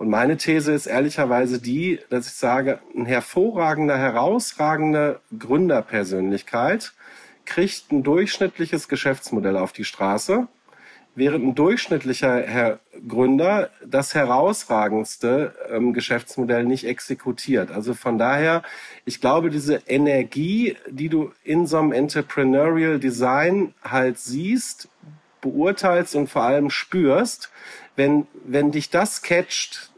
Und meine These ist ehrlicherweise die, dass ich sage, ein hervorragender, herausragende Gründerpersönlichkeit kriegt ein durchschnittliches Geschäftsmodell auf die Straße, während ein durchschnittlicher Herr Gründer das herausragendste ähm, Geschäftsmodell nicht exekutiert. Also von daher, ich glaube, diese Energie, die du in so einem Entrepreneurial Design halt siehst, beurteilst und vor allem spürst, wenn, wenn dich das catcht,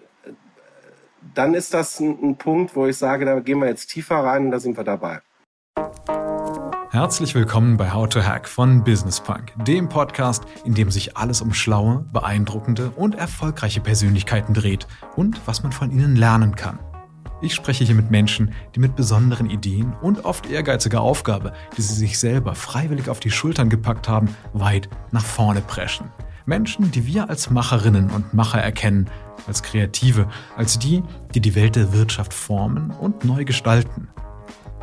dann ist das ein, ein Punkt, wo ich sage, da gehen wir jetzt tiefer rein und da sind wir dabei. Herzlich willkommen bei How to Hack von Business Punk, dem Podcast, in dem sich alles um schlaue, beeindruckende und erfolgreiche Persönlichkeiten dreht und was man von ihnen lernen kann. Ich spreche hier mit Menschen, die mit besonderen Ideen und oft ehrgeiziger Aufgabe, die sie sich selber freiwillig auf die Schultern gepackt haben, weit nach vorne preschen. Menschen, die wir als Macherinnen und Macher erkennen, als Kreative, als die, die die Welt der Wirtschaft formen und neu gestalten.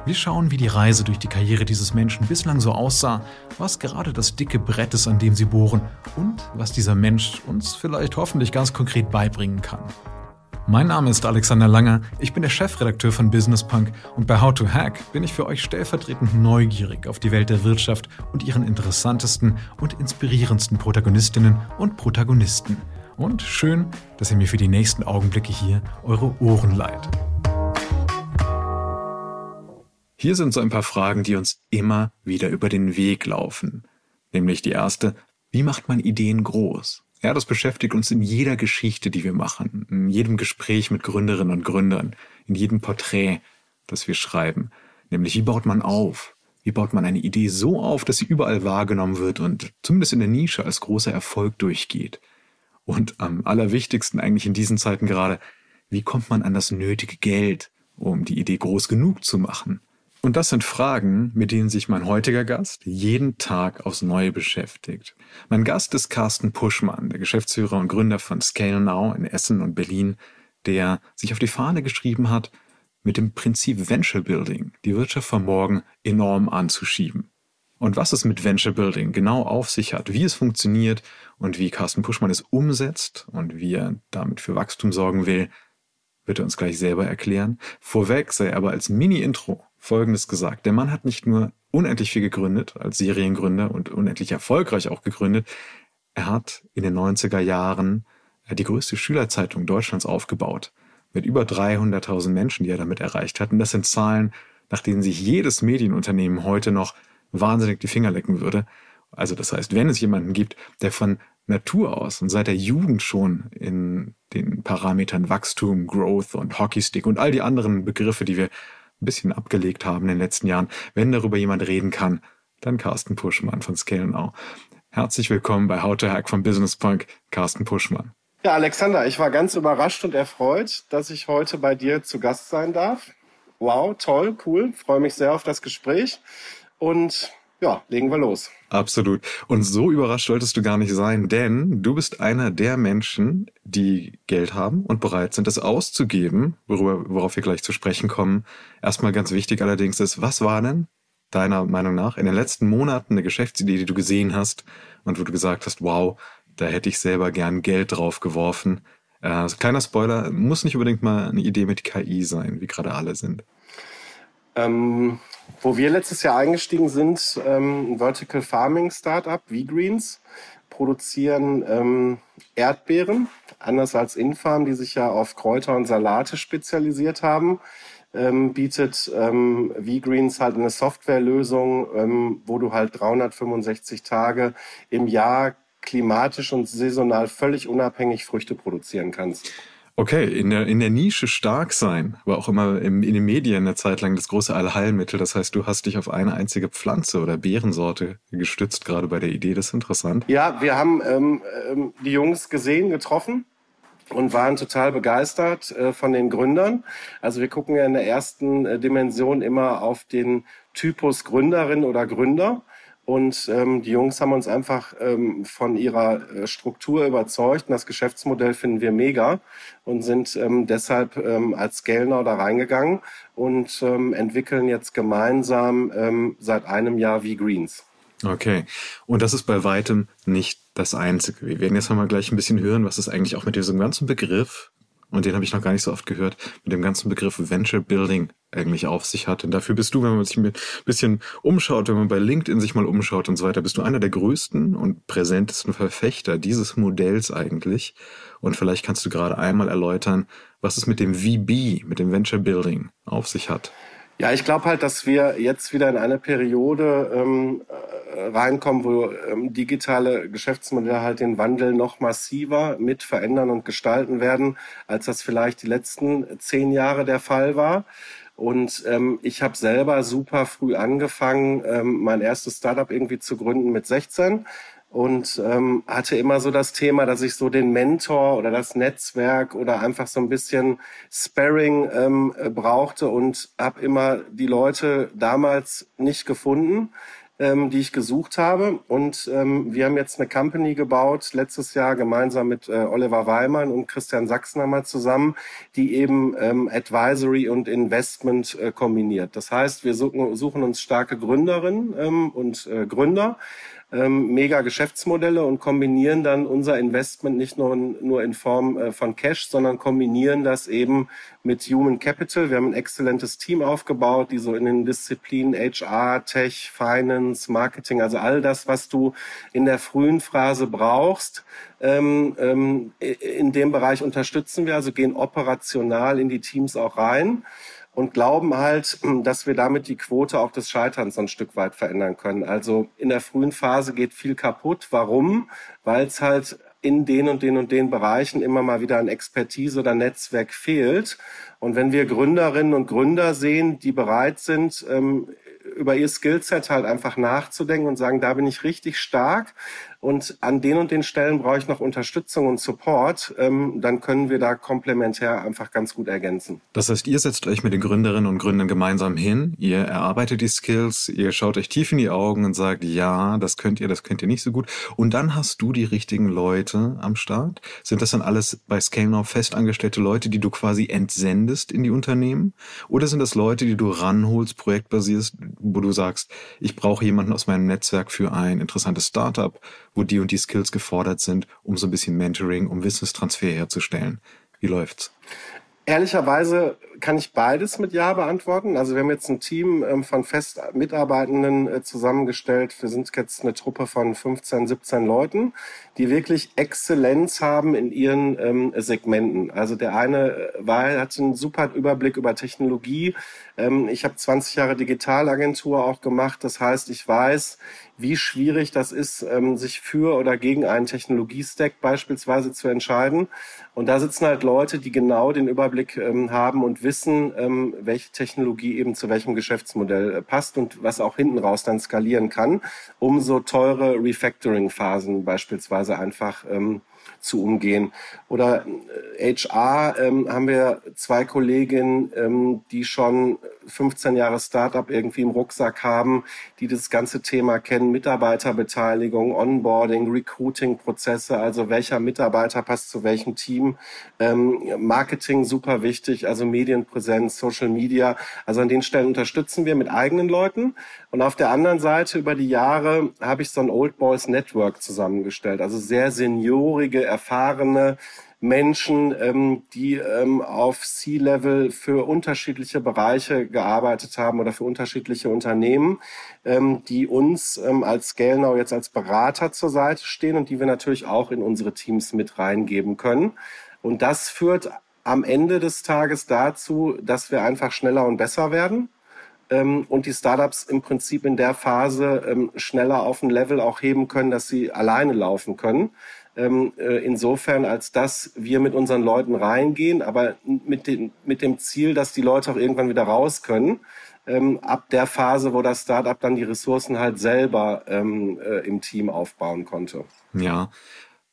Wir schauen, wie die Reise durch die Karriere dieses Menschen bislang so aussah, was gerade das dicke Brett ist, an dem sie bohren und was dieser Mensch uns vielleicht hoffentlich ganz konkret beibringen kann. Mein Name ist Alexander Langer, ich bin der Chefredakteur von Business Punk und bei How to Hack bin ich für euch stellvertretend neugierig auf die Welt der Wirtschaft und ihren interessantesten und inspirierendsten Protagonistinnen und Protagonisten. Und schön, dass ihr mir für die nächsten Augenblicke hier eure Ohren leiht. Hier sind so ein paar Fragen, die uns immer wieder über den Weg laufen. Nämlich die erste, wie macht man Ideen groß? Ja, das beschäftigt uns in jeder Geschichte, die wir machen, in jedem Gespräch mit Gründerinnen und Gründern, in jedem Porträt, das wir schreiben. Nämlich, wie baut man auf? Wie baut man eine Idee so auf, dass sie überall wahrgenommen wird und zumindest in der Nische als großer Erfolg durchgeht? Und am allerwichtigsten eigentlich in diesen Zeiten gerade, wie kommt man an das nötige Geld, um die Idee groß genug zu machen? Und das sind Fragen, mit denen sich mein heutiger Gast jeden Tag aufs Neue beschäftigt. Mein Gast ist Carsten Puschmann, der Geschäftsführer und Gründer von Scale Now in Essen und Berlin, der sich auf die Fahne geschrieben hat, mit dem Prinzip Venture Building die Wirtschaft von morgen enorm anzuschieben. Und was es mit Venture Building genau auf sich hat, wie es funktioniert und wie Carsten Puschmann es umsetzt und wie er damit für Wachstum sorgen will, wird er uns gleich selber erklären. Vorweg sei aber als Mini-Intro Folgendes gesagt. Der Mann hat nicht nur unendlich viel gegründet, als Seriengründer und unendlich erfolgreich auch gegründet, er hat in den 90er Jahren äh, die größte Schülerzeitung Deutschlands aufgebaut. Mit über 300.000 Menschen, die er damit erreicht hat. Und das sind Zahlen, nach denen sich jedes Medienunternehmen heute noch wahnsinnig die Finger lecken würde. Also das heißt, wenn es jemanden gibt, der von Natur aus und seit der Jugend schon in den Parametern Wachstum, Growth und Hockeystick und all die anderen Begriffe, die wir ein bisschen abgelegt haben in den letzten Jahren. Wenn darüber jemand reden kann, dann Carsten Puschmann von Scale Now. Herzlich willkommen bei How to Hack von Business Punk, Carsten Puschmann. Ja, Alexander, ich war ganz überrascht und erfreut, dass ich heute bei dir zu Gast sein darf. Wow, toll, cool, freue mich sehr auf das Gespräch und ja, legen wir los. Absolut. Und so überrascht solltest du gar nicht sein, denn du bist einer der Menschen, die Geld haben und bereit sind, es auszugeben, worüber, worauf wir gleich zu sprechen kommen. Erstmal ganz wichtig allerdings ist, was war denn deiner Meinung nach in den letzten Monaten eine Geschäftsidee, die du gesehen hast und wo du gesagt hast, wow, da hätte ich selber gern Geld drauf geworfen. Äh, kleiner Spoiler, muss nicht unbedingt mal eine Idee mit KI sein, wie gerade alle sind. Ähm, wo wir letztes Jahr eingestiegen sind, ähm, ein Vertical Farming Startup, V-Greens, produzieren ähm, Erdbeeren, anders als Infarm, die sich ja auf Kräuter und Salate spezialisiert haben. Ähm, bietet ähm, V-Greens halt eine Softwarelösung, ähm, wo du halt 365 Tage im Jahr klimatisch und saisonal völlig unabhängig Früchte produzieren kannst. Okay, in der, in der Nische stark sein, war auch immer im, in den Medien eine Zeit lang das große Allheilmittel. Das heißt, du hast dich auf eine einzige Pflanze oder Beerensorte gestützt, gerade bei der Idee. Das ist interessant. Ja, wir haben ähm, ähm, die Jungs gesehen, getroffen und waren total begeistert äh, von den Gründern. Also wir gucken ja in der ersten äh, Dimension immer auf den Typus Gründerin oder Gründer. Und ähm, die Jungs haben uns einfach ähm, von ihrer äh, Struktur überzeugt. Und das Geschäftsmodell finden wir mega und sind ähm, deshalb ähm, als Gellner da reingegangen und ähm, entwickeln jetzt gemeinsam ähm, seit einem Jahr wie Greens. Okay. Und das ist bei weitem nicht das Einzige. Wir werden jetzt mal gleich ein bisschen hören, was es eigentlich auch mit diesem ganzen Begriff und den habe ich noch gar nicht so oft gehört, mit dem ganzen Begriff Venture Building eigentlich auf sich hat. Und dafür bist du, wenn man sich ein bisschen umschaut, wenn man bei LinkedIn sich mal umschaut und so weiter, bist du einer der größten und präsentesten Verfechter dieses Modells eigentlich. Und vielleicht kannst du gerade einmal erläutern, was es mit dem VB, mit dem Venture Building auf sich hat. Ja, ich glaube halt, dass wir jetzt wieder in eine Periode ähm, äh, reinkommen, wo ähm, digitale Geschäftsmodelle halt den Wandel noch massiver mit verändern und gestalten werden, als das vielleicht die letzten zehn Jahre der Fall war. Und ähm, ich habe selber super früh angefangen, ähm, mein erstes Startup irgendwie zu gründen mit 16 und ähm, hatte immer so das Thema, dass ich so den Mentor oder das Netzwerk oder einfach so ein bisschen Sparring ähm, brauchte und habe immer die Leute damals nicht gefunden, ähm, die ich gesucht habe. Und ähm, wir haben jetzt eine Company gebaut, letztes Jahr gemeinsam mit äh, Oliver Weimann und Christian Sachsenhammer zusammen, die eben ähm, Advisory und Investment äh, kombiniert. Das heißt, wir suchen, suchen uns starke Gründerinnen ähm, und äh, Gründer ähm, mega Geschäftsmodelle und kombinieren dann unser Investment nicht nur, nur in Form äh, von Cash, sondern kombinieren das eben mit Human Capital. Wir haben ein exzellentes Team aufgebaut, die so in den Disziplinen HR, Tech, Finance, Marketing, also all das, was du in der frühen Phase brauchst, ähm, ähm, in dem Bereich unterstützen wir, also gehen operational in die Teams auch rein und glauben halt, dass wir damit die Quote auch des Scheiterns ein Stück weit verändern können. Also in der frühen Phase geht viel kaputt. Warum? Weil es halt in den und den und den Bereichen immer mal wieder ein Expertise oder Netzwerk fehlt. Und wenn wir Gründerinnen und Gründer sehen, die bereit sind, ähm, über ihr Skillset halt einfach nachzudenken und sagen, da bin ich richtig stark und an den und den Stellen brauche ich noch Unterstützung und Support, ähm, dann können wir da komplementär einfach ganz gut ergänzen. Das heißt, ihr setzt euch mit den Gründerinnen und Gründern gemeinsam hin, ihr erarbeitet die Skills, ihr schaut euch tief in die Augen und sagt, ja, das könnt ihr, das könnt ihr nicht so gut. Und dann hast du die richtigen Leute am Start. Sind das dann alles bei ScaleNow festangestellte Leute, die du quasi entsendest in die Unternehmen? Oder sind das Leute, die du ranholst, projektbasierst, wo du sagst, ich brauche jemanden aus meinem Netzwerk für ein interessantes Startup wo die und die Skills gefordert sind, um so ein bisschen Mentoring, um Wissenstransfer herzustellen. Wie läuft's? Ehrlicherweise kann ich beides mit Ja beantworten. Also wir haben jetzt ein Team ähm, von fest Mitarbeitenden äh, zusammengestellt. Wir sind jetzt eine Truppe von 15, 17 Leuten, die wirklich Exzellenz haben in ihren ähm, Segmenten. Also der eine äh, war, hat einen super Überblick über Technologie. Ähm, ich habe 20 Jahre Digitalagentur auch gemacht. Das heißt, ich weiß, wie schwierig das ist, ähm, sich für oder gegen einen Technologiestack beispielsweise zu entscheiden. Und da sitzen halt Leute, die genau den Überblick ähm, haben und wissen, welche Technologie eben zu welchem Geschäftsmodell äh, passt und was auch hinten raus dann skalieren kann, um so teure Refactoring-Phasen beispielsweise einfach ähm, zu umgehen. Oder HR äh, ähm, haben wir zwei Kolleginnen, ähm, die schon 15 Jahre Startup irgendwie im Rucksack haben, die das ganze Thema kennen, Mitarbeiterbeteiligung, Onboarding, Recruiting-Prozesse, also welcher Mitarbeiter passt zu welchem Team, ähm, Marketing super wichtig, also Medienpräsenz, Social Media, also an den Stellen unterstützen wir mit eigenen Leuten und auf der anderen Seite über die Jahre habe ich so ein Old Boys Network zusammengestellt, also sehr seniorige, erfahrene Menschen, ähm, die ähm, auf C-Level für unterschiedliche Bereiche gearbeitet haben oder für unterschiedliche Unternehmen, ähm, die uns ähm, als Scalenow jetzt als Berater zur Seite stehen und die wir natürlich auch in unsere Teams mit reingeben können. Und das führt am Ende des Tages dazu, dass wir einfach schneller und besser werden ähm, und die Startups im Prinzip in der Phase ähm, schneller auf ein Level auch heben können, dass sie alleine laufen können. Ähm, äh, insofern, als dass wir mit unseren Leuten reingehen, aber mit, den, mit dem Ziel, dass die Leute auch irgendwann wieder raus können. Ähm, ab der Phase, wo das Startup dann die Ressourcen halt selber ähm, äh, im Team aufbauen konnte. Ja,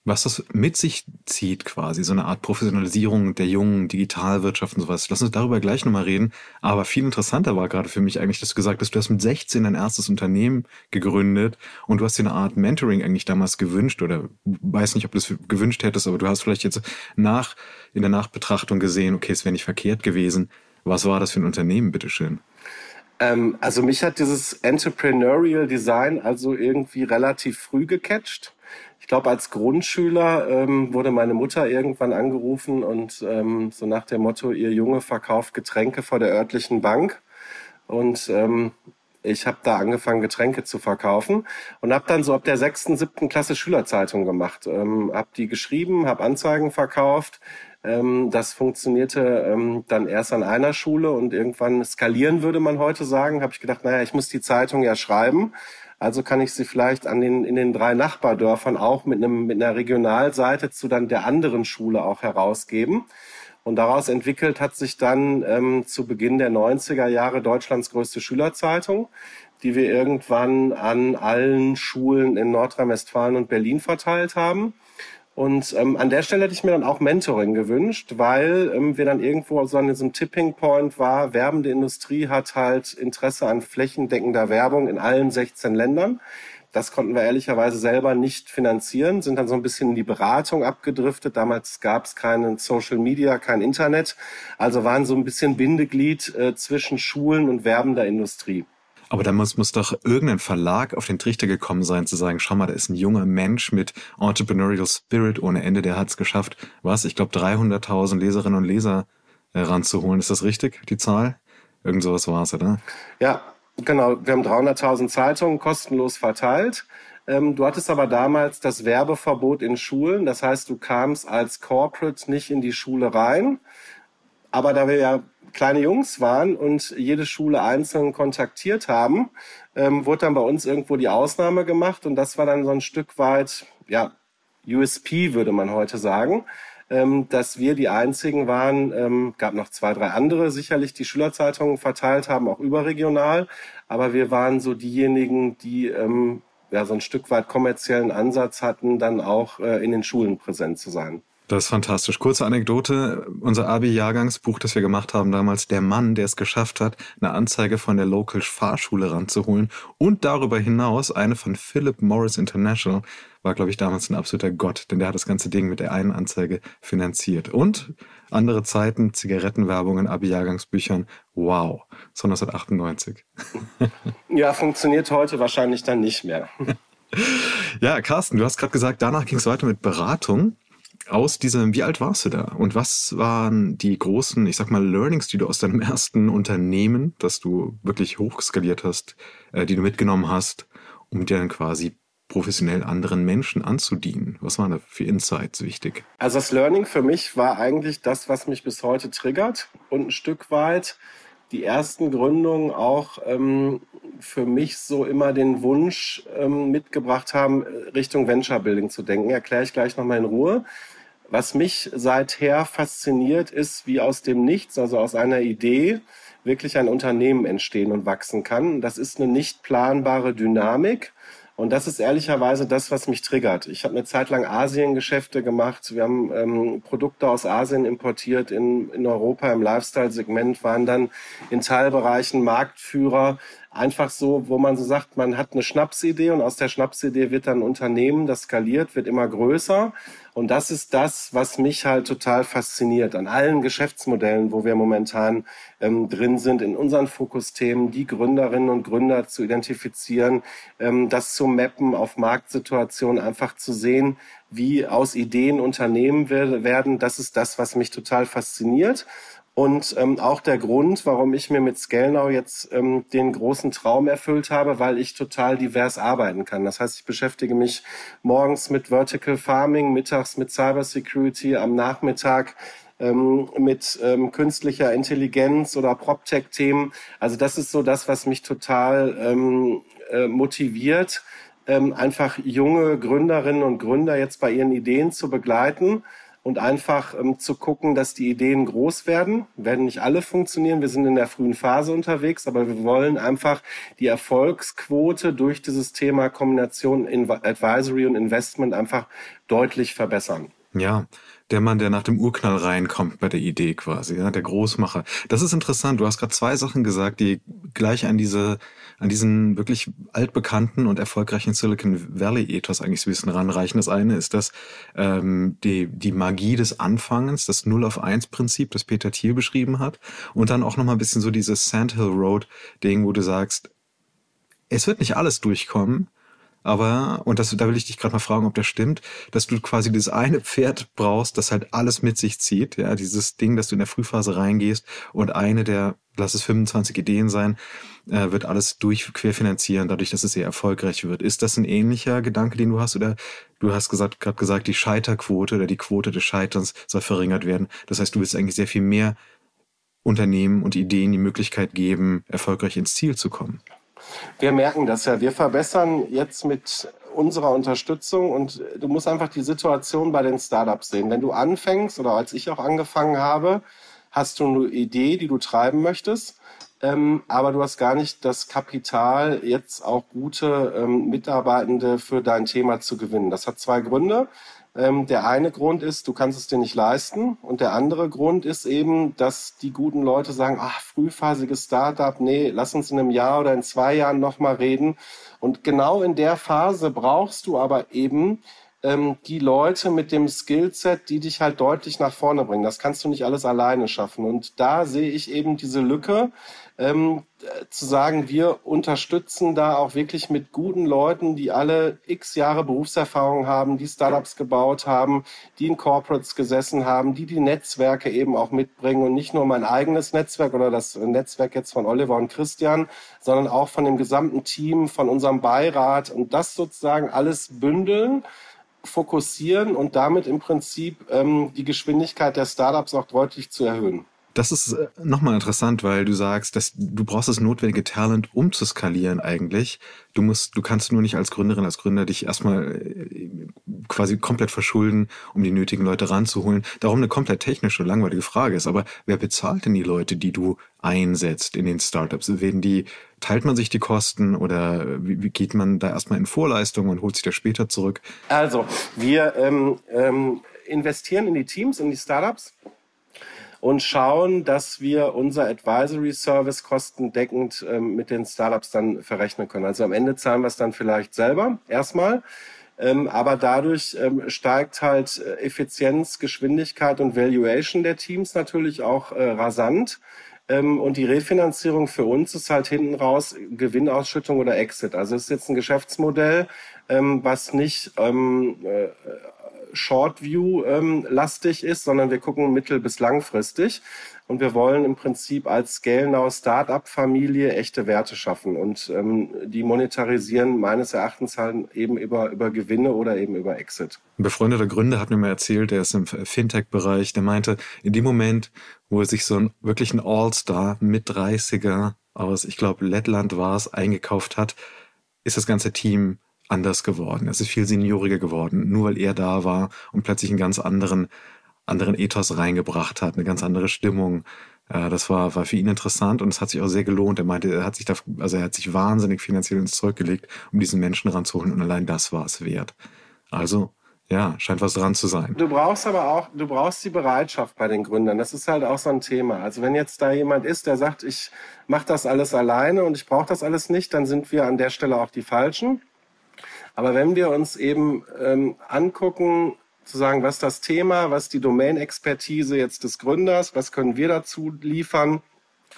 was das mit sich zieht quasi, so eine Art Professionalisierung der jungen Digitalwirtschaft und sowas. Lass uns darüber gleich nochmal reden. Aber viel interessanter war gerade für mich eigentlich, dass du gesagt hast, du hast mit 16 dein erstes Unternehmen gegründet und du hast dir eine Art Mentoring eigentlich damals gewünscht oder weiß nicht, ob du es gewünscht hättest, aber du hast vielleicht jetzt nach, in der Nachbetrachtung gesehen, okay, es wäre nicht verkehrt gewesen. Was war das für ein Unternehmen, bitteschön? Ähm, also mich hat dieses Entrepreneurial Design also irgendwie relativ früh gecatcht. Ich glaube, als Grundschüler ähm, wurde meine Mutter irgendwann angerufen und ähm, so nach dem Motto, ihr Junge verkauft Getränke vor der örtlichen Bank. Und ähm, ich habe da angefangen, Getränke zu verkaufen und habe dann so ab der sechsten, siebten Klasse Schülerzeitung gemacht. Ähm, habe die geschrieben, habe Anzeigen verkauft. Ähm, das funktionierte ähm, dann erst an einer Schule und irgendwann skalieren würde man heute sagen. Habe ich gedacht, naja, ich muss die Zeitung ja schreiben. Also kann ich sie vielleicht an den, in den drei Nachbardörfern auch mit, einem, mit einer Regionalseite zu dann der anderen Schule auch herausgeben. Und daraus entwickelt hat sich dann ähm, zu Beginn der 90er Jahre Deutschlands größte Schülerzeitung, die wir irgendwann an allen Schulen in Nordrhein-Westfalen und Berlin verteilt haben. Und ähm, an der Stelle hätte ich mir dann auch Mentoring gewünscht, weil ähm, wir dann irgendwo so an diesem Tipping Point war, werbende Industrie hat halt Interesse an flächendeckender Werbung in allen 16 Ländern. Das konnten wir ehrlicherweise selber nicht finanzieren, sind dann so ein bisschen in die Beratung abgedriftet. Damals gab es keinen Social Media, kein Internet. Also waren so ein bisschen Bindeglied äh, zwischen Schulen und werbender Industrie. Aber da muss, muss doch irgendein Verlag auf den Trichter gekommen sein, zu sagen, schau mal, da ist ein junger Mensch mit Entrepreneurial Spirit ohne Ende, der hat es geschafft, was, ich glaube 300.000 Leserinnen und Leser äh, ranzuholen. Ist das richtig, die Zahl? Irgend sowas war es, oder? Ja, Genau, wir haben 300.000 Zeitungen kostenlos verteilt. Ähm, du hattest aber damals das Werbeverbot in Schulen. Das heißt, du kamst als Corporate nicht in die Schule rein. Aber da wir ja kleine Jungs waren und jede Schule einzeln kontaktiert haben, ähm, wurde dann bei uns irgendwo die Ausnahme gemacht. Und das war dann so ein Stück weit, ja, USP würde man heute sagen ähm, dass wir die einzigen waren, ähm, gab noch zwei, drei andere sicherlich, die Schülerzeitungen verteilt haben, auch überregional, aber wir waren so diejenigen, die ähm, ja so ein Stück weit kommerziellen Ansatz hatten, dann auch äh, in den Schulen präsent zu sein. Das ist fantastisch. Kurze Anekdote. Unser Abi-Jahrgangsbuch, das wir gemacht haben damals, der Mann, der es geschafft hat, eine Anzeige von der Local Fahrschule ranzuholen und darüber hinaus eine von Philip Morris International, war, glaube ich, damals ein absoluter Gott, denn der hat das ganze Ding mit der einen Anzeige finanziert. Und andere Zeiten, Zigarettenwerbung in Abi-Jahrgangsbüchern, wow, so 1998. ja, funktioniert heute wahrscheinlich dann nicht mehr. ja, Carsten, du hast gerade gesagt, danach ging es weiter mit Beratung aus diesem, wie alt warst du da? Und was waren die großen, ich sag mal, Learnings, die du aus deinem ersten Unternehmen, das du wirklich hochskaliert hast, äh, die du mitgenommen hast, um dir dann quasi professionell anderen Menschen anzudienen? Was waren da für Insights wichtig? Also das Learning für mich war eigentlich das, was mich bis heute triggert und ein Stück weit die ersten Gründungen auch ähm, für mich so immer den Wunsch ähm, mitgebracht haben, Richtung Venture Building zu denken. Erkläre ich gleich nochmal in Ruhe. Was mich seither fasziniert, ist, wie aus dem Nichts, also aus einer Idee, wirklich ein Unternehmen entstehen und wachsen kann. Das ist eine nicht planbare Dynamik. Und das ist ehrlicherweise das, was mich triggert. Ich habe eine Zeit lang Asiengeschäfte gemacht. Wir haben ähm, Produkte aus Asien importiert in, in Europa im Lifestyle-Segment, waren dann in Teilbereichen Marktführer einfach so, wo man so sagt, man hat eine Schnapsidee und aus der Schnapsidee wird dann ein Unternehmen, das skaliert, wird immer größer. Und das ist das, was mich halt total fasziniert an allen Geschäftsmodellen, wo wir momentan ähm, drin sind, in unseren Fokusthemen, die Gründerinnen und Gründer zu identifizieren, ähm, das zu mappen auf Marktsituationen, einfach zu sehen, wie aus Ideen Unternehmen werden. Das ist das, was mich total fasziniert. Und ähm, auch der Grund, warum ich mir mit Scalenow jetzt ähm, den großen Traum erfüllt habe, weil ich total divers arbeiten kann. Das heißt, ich beschäftige mich morgens mit Vertical Farming, mittags mit Cybersecurity, am Nachmittag ähm, mit ähm, künstlicher Intelligenz oder PropTech-Themen. Also das ist so das, was mich total ähm, äh, motiviert, ähm, einfach junge Gründerinnen und Gründer jetzt bei ihren Ideen zu begleiten und einfach ähm, zu gucken, dass die Ideen groß werden. Werden nicht alle funktionieren. Wir sind in der frühen Phase unterwegs, aber wir wollen einfach die Erfolgsquote durch dieses Thema Kombination Advisory und Investment einfach deutlich verbessern. Ja, der Mann, der nach dem Urknall reinkommt bei der Idee quasi, ja, der Großmacher. Das ist interessant. Du hast gerade zwei Sachen gesagt, die gleich an diese, an diesen wirklich altbekannten und erfolgreichen Silicon Valley Ethos eigentlich so ein bisschen ranreichen. Das eine ist das ähm, die die Magie des Anfangens, das Null auf eins Prinzip, das Peter Thiel beschrieben hat, und dann auch noch mal ein bisschen so dieses Sandhill Road Ding, wo du sagst, es wird nicht alles durchkommen, aber, und das, da will ich dich gerade mal fragen, ob das stimmt, dass du quasi dieses eine Pferd brauchst, das halt alles mit sich zieht, ja, dieses Ding, dass du in der Frühphase reingehst und eine der, lass es 25 Ideen sein, äh, wird alles durch querfinanzieren, dadurch, dass es sehr erfolgreich wird. Ist das ein ähnlicher Gedanke, den du hast? Oder du hast gesagt, gerade gesagt, die Scheiterquote oder die Quote des Scheiterns soll verringert werden. Das heißt, du willst eigentlich sehr viel mehr Unternehmen und Ideen die Möglichkeit geben, erfolgreich ins Ziel zu kommen. Wir merken das ja. Wir verbessern jetzt mit unserer Unterstützung und du musst einfach die Situation bei den Startups sehen. Wenn du anfängst oder als ich auch angefangen habe, hast du eine Idee, die du treiben möchtest, ähm, aber du hast gar nicht das Kapital, jetzt auch gute ähm, Mitarbeitende für dein Thema zu gewinnen. Das hat zwei Gründe. Ähm, der eine Grund ist, du kannst es dir nicht leisten. Und der andere Grund ist eben, dass die guten Leute sagen, ach, frühphasiges Startup, nee, lass uns in einem Jahr oder in zwei Jahren nochmal reden. Und genau in der Phase brauchst du aber eben ähm, die Leute mit dem Skillset, die dich halt deutlich nach vorne bringen. Das kannst du nicht alles alleine schaffen. Und da sehe ich eben diese Lücke, ähm, zu sagen, wir unterstützen da auch wirklich mit guten Leuten, die alle x Jahre Berufserfahrung haben, die Startups gebaut haben, die in Corporates gesessen haben, die die Netzwerke eben auch mitbringen und nicht nur mein eigenes Netzwerk oder das Netzwerk jetzt von Oliver und Christian, sondern auch von dem gesamten Team, von unserem Beirat und das sozusagen alles bündeln fokussieren und damit im Prinzip ähm, die Geschwindigkeit der Startups auch deutlich zu erhöhen. Das ist äh, nochmal interessant, weil du sagst, dass du brauchst das notwendige Talent, um zu skalieren eigentlich. Du musst, du kannst nur nicht als Gründerin, als Gründer dich erstmal äh, quasi komplett verschulden, um die nötigen Leute ranzuholen. Darum eine komplett technische, langweilige Frage ist. Aber wer bezahlt denn die Leute, die du einsetzt in den Startups? Werden die, teilt man sich die Kosten oder wie, geht man da erstmal in Vorleistung und holt sich das später zurück? Also, wir ähm, ähm, investieren in die Teams, in die Startups und schauen, dass wir unser Advisory Service kostendeckend ähm, mit den Startups dann verrechnen können. Also am Ende zahlen wir es dann vielleicht selber erstmal. Ähm, aber dadurch ähm, steigt halt äh, Effizienz, Geschwindigkeit und Valuation der Teams natürlich auch äh, rasant. Ähm, und die Refinanzierung für uns ist halt hinten raus Gewinnausschüttung oder Exit. Also es ist jetzt ein Geschäftsmodell, ähm, was nicht Short View ähm, lastig ist, sondern wir gucken mittel- bis langfristig. Und wir wollen im Prinzip als Scale Now Startup Familie echte Werte schaffen und ähm, die monetarisieren meines Erachtens halt eben über, über Gewinne oder eben über Exit. Ein befreundeter Gründer hat mir mal erzählt, der ist im Fintech-Bereich, der meinte, in dem Moment, wo er sich so ein wirklich ein All-Star mit 30er aus, ich glaube, Lettland war es, eingekauft hat, ist das ganze Team anders geworden. Es ist viel senioriger geworden, nur weil er da war und plötzlich einen ganz anderen, anderen Ethos reingebracht hat, eine ganz andere Stimmung. Äh, das war, war für ihn interessant und es hat sich auch sehr gelohnt. Er meinte, er hat sich da, also er hat sich wahnsinnig finanziell ins Zeug gelegt, um diesen Menschen ranzuholen und allein das war es wert. Also, ja, scheint was dran zu sein. Du brauchst aber auch, du brauchst die Bereitschaft bei den Gründern. Das ist halt auch so ein Thema. Also wenn jetzt da jemand ist, der sagt, ich mache das alles alleine und ich brauche das alles nicht, dann sind wir an der Stelle auch die Falschen. Aber wenn wir uns eben ähm, angucken, zu sagen, was das Thema, was die Domain-Expertise jetzt des Gründers, was können wir dazu liefern,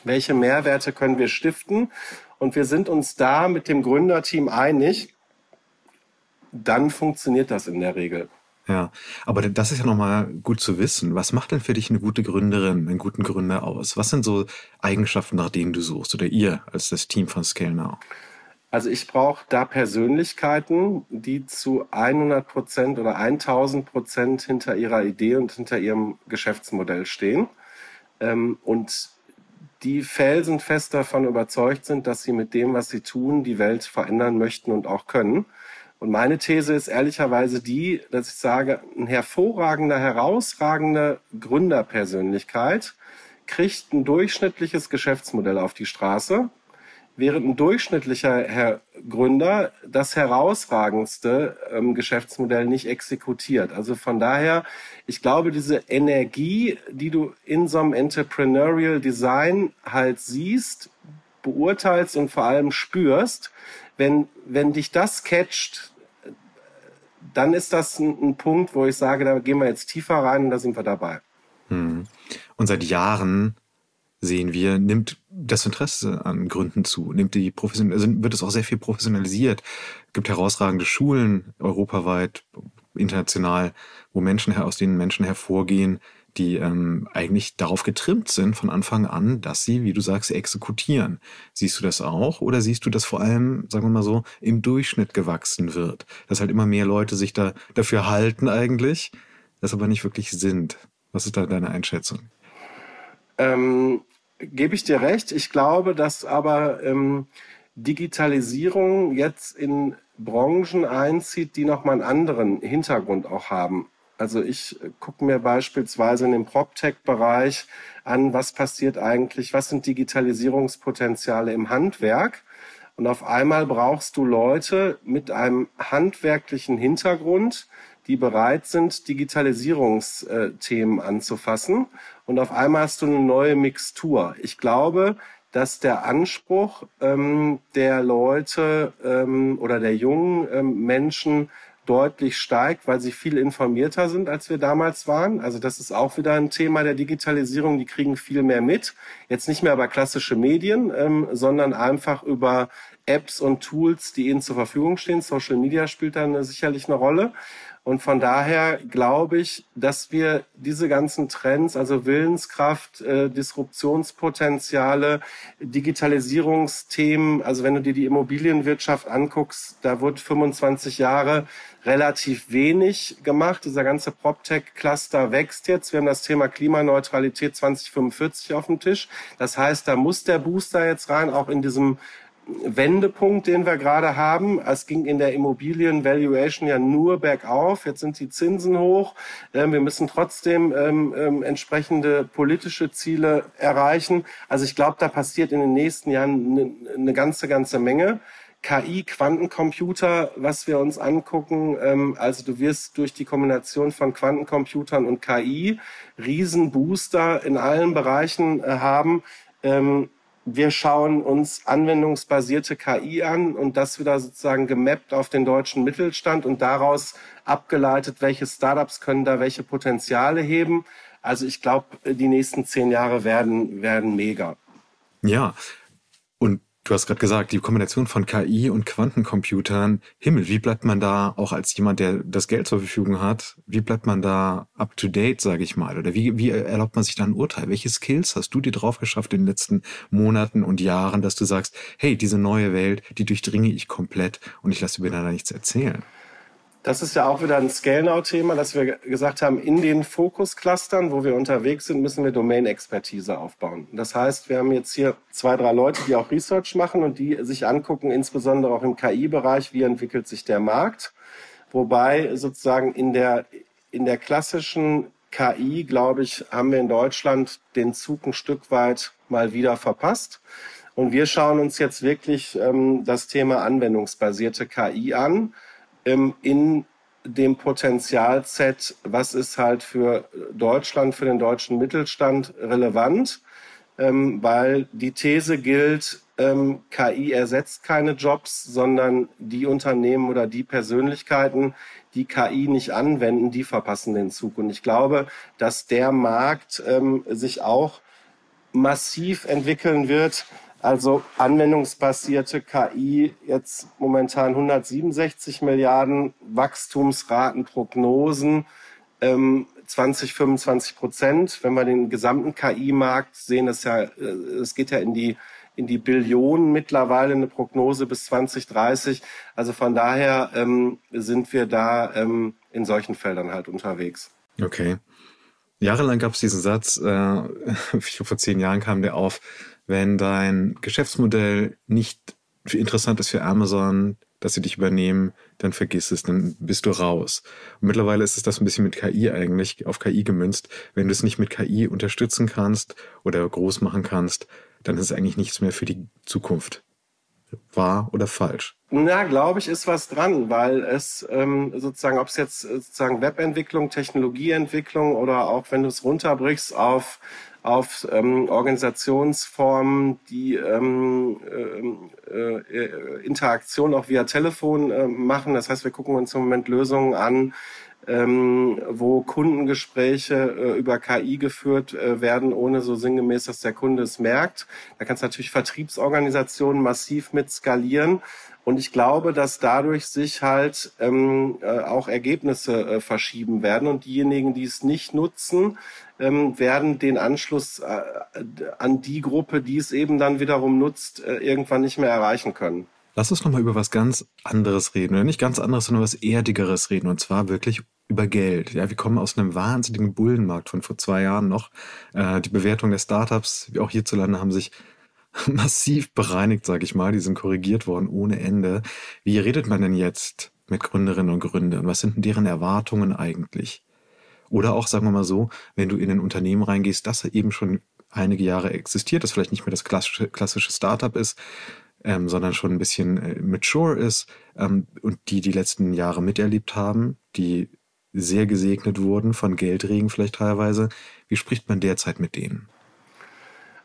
welche Mehrwerte können wir stiften und wir sind uns da mit dem Gründerteam einig, dann funktioniert das in der Regel. Ja, aber das ist ja nochmal gut zu wissen. Was macht denn für dich eine gute Gründerin, einen guten Gründer aus? Was sind so Eigenschaften, nach denen du suchst oder ihr als das Team von Scale Now? Also ich brauche da Persönlichkeiten, die zu 100 Prozent oder 1000 Prozent hinter ihrer Idee und hinter ihrem Geschäftsmodell stehen ähm, und die felsenfest davon überzeugt sind, dass sie mit dem, was sie tun, die Welt verändern möchten und auch können. Und meine These ist ehrlicherweise die, dass ich sage, ein hervorragender, herausragende Gründerpersönlichkeit kriegt ein durchschnittliches Geschäftsmodell auf die Straße während ein durchschnittlicher Herr Gründer das herausragendste ähm, Geschäftsmodell nicht exekutiert. Also von daher, ich glaube, diese Energie, die du in so einem Entrepreneurial Design halt siehst, beurteilst und vor allem spürst, wenn, wenn dich das catcht, dann ist das ein, ein Punkt, wo ich sage, da gehen wir jetzt tiefer rein und da sind wir dabei. Hm. Und seit Jahren sehen wir, nimmt das Interesse an Gründen zu, nimmt die Profession also wird es auch sehr viel professionalisiert. Es gibt herausragende Schulen europaweit, international, wo Menschen aus denen Menschen hervorgehen, die ähm, eigentlich darauf getrimmt sind von Anfang an, dass sie, wie du sagst, exekutieren. Siehst du das auch oder siehst du, dass vor allem, sagen wir mal so, im Durchschnitt gewachsen wird? Dass halt immer mehr Leute sich da dafür halten eigentlich, das aber nicht wirklich sind. Was ist da deine Einschätzung? Ähm, Gebe ich dir recht. Ich glaube, dass aber ähm, Digitalisierung jetzt in Branchen einzieht, die nochmal einen anderen Hintergrund auch haben. Also ich gucke mir beispielsweise in dem PropTech-Bereich an, was passiert eigentlich, was sind Digitalisierungspotenziale im Handwerk. Und auf einmal brauchst du Leute mit einem handwerklichen Hintergrund, die bereit sind, Digitalisierungsthemen anzufassen. Und auf einmal hast du eine neue Mixtur. Ich glaube, dass der Anspruch ähm, der Leute ähm, oder der jungen ähm, Menschen deutlich steigt, weil sie viel informierter sind, als wir damals waren. Also das ist auch wieder ein Thema der Digitalisierung. Die kriegen viel mehr mit. Jetzt nicht mehr über klassische Medien, ähm, sondern einfach über Apps und Tools, die ihnen zur Verfügung stehen. Social Media spielt da sicherlich eine Rolle. Und von daher glaube ich, dass wir diese ganzen Trends, also Willenskraft, äh, Disruptionspotenziale, Digitalisierungsthemen, also wenn du dir die Immobilienwirtschaft anguckst, da wird 25 Jahre relativ wenig gemacht. Dieser ganze PropTech-Cluster wächst jetzt. Wir haben das Thema Klimaneutralität 2045 auf dem Tisch. Das heißt, da muss der Booster jetzt rein, auch in diesem Wendepunkt, den wir gerade haben. Es ging in der Immobilien-Valuation ja nur bergauf. Jetzt sind die Zinsen hoch. Wir müssen trotzdem ähm, ähm, entsprechende politische Ziele erreichen. Also ich glaube, da passiert in den nächsten Jahren eine, eine ganze, ganze Menge. KI, Quantencomputer, was wir uns angucken. Ähm, also du wirst durch die Kombination von Quantencomputern und KI Riesenbooster in allen Bereichen äh, haben. Ähm, wir schauen uns anwendungsbasierte KI an und das wieder sozusagen gemappt auf den deutschen Mittelstand und daraus abgeleitet, welche Startups können da welche Potenziale heben. Also ich glaube, die nächsten zehn Jahre werden, werden mega. Ja, und Du hast gerade gesagt, die Kombination von KI und Quantencomputern, Himmel, wie bleibt man da auch als jemand, der das Geld zur Verfügung hat, wie bleibt man da up to date, sage ich mal? Oder wie, wie erlaubt man sich da ein Urteil? Welche Skills hast du dir drauf geschafft in den letzten Monaten und Jahren, dass du sagst, hey, diese neue Welt, die durchdringe ich komplett und ich lasse mir da nichts erzählen? Das ist ja auch wieder ein Scale-Now-Thema, dass wir gesagt haben, in den Fokus-Clustern, wo wir unterwegs sind, müssen wir Domain-Expertise aufbauen. Das heißt, wir haben jetzt hier zwei, drei Leute, die auch Research machen und die sich angucken, insbesondere auch im KI-Bereich, wie entwickelt sich der Markt. Wobei sozusagen in der, in der klassischen KI, glaube ich, haben wir in Deutschland den Zug ein Stück weit mal wieder verpasst. Und wir schauen uns jetzt wirklich ähm, das Thema anwendungsbasierte KI an ähm, in dem Potenzialset, was ist halt für Deutschland, für den deutschen Mittelstand relevant, ähm, weil die These gilt, ähm, KI ersetzt keine Jobs, sondern die Unternehmen oder die Persönlichkeiten, die KI nicht anwenden, die verpassen den Zug. Und ich glaube, dass der Markt ähm, sich auch massiv entwickeln wird, also anwendungsbasierte KI jetzt momentan 167 Milliarden, Wachstumsraten, Prognosen ähm, 20, 25 Prozent. Wenn wir den gesamten KI-Markt sehen, das ja, äh, es geht ja in die in die Billionen mittlerweile eine Prognose bis 2030. Also von daher ähm, sind wir da ähm, in solchen Feldern halt unterwegs. Okay. Jahrelang gab es diesen Satz, äh, vor zehn Jahren kam der auf, wenn dein Geschäftsmodell nicht interessant ist für Amazon, dass sie dich übernehmen, dann vergiss es, dann bist du raus. Und mittlerweile ist es das ein bisschen mit KI eigentlich, auf KI gemünzt. Wenn du es nicht mit KI unterstützen kannst oder groß machen kannst, dann ist es eigentlich nichts mehr für die Zukunft. Wahr oder falsch? Na, glaube ich, ist was dran, weil es ähm, sozusagen, ob es jetzt sozusagen Webentwicklung, Technologieentwicklung oder auch wenn du es runterbrichst auf auf ähm, Organisationsformen, die ähm, äh, äh, Interaktion auch via Telefon äh, machen. Das heißt, wir gucken uns im Moment Lösungen an, ähm, wo Kundengespräche äh, über KI geführt äh, werden, ohne so sinngemäß, dass der Kunde es merkt. Da kannst du natürlich Vertriebsorganisationen massiv mit skalieren. Und ich glaube, dass dadurch sich halt ähm, äh, auch Ergebnisse äh, verschieben werden. Und diejenigen, die es nicht nutzen, ähm, werden den Anschluss äh, an die Gruppe, die es eben dann wiederum nutzt, äh, irgendwann nicht mehr erreichen können. Lass uns nochmal über was ganz anderes reden. Oder nicht ganz anderes, sondern was Erdigeres reden. Und zwar wirklich über Geld. Ja, wir kommen aus einem wahnsinnigen Bullenmarkt von vor zwei Jahren noch. Äh, die Bewertung der Startups, wie auch hierzulande, haben sich massiv bereinigt, sage ich mal. Die sind korrigiert worden ohne Ende. Wie redet man denn jetzt mit Gründerinnen und Gründern? Was sind denn deren Erwartungen eigentlich? Oder auch, sagen wir mal so, wenn du in ein Unternehmen reingehst, das eben schon einige Jahre existiert, das vielleicht nicht mehr das klassische, klassische Startup ist, ähm, sondern schon ein bisschen äh, mature ist ähm, und die die letzten Jahre miterlebt haben, die sehr gesegnet wurden von Geldregen vielleicht teilweise. Wie spricht man derzeit mit denen?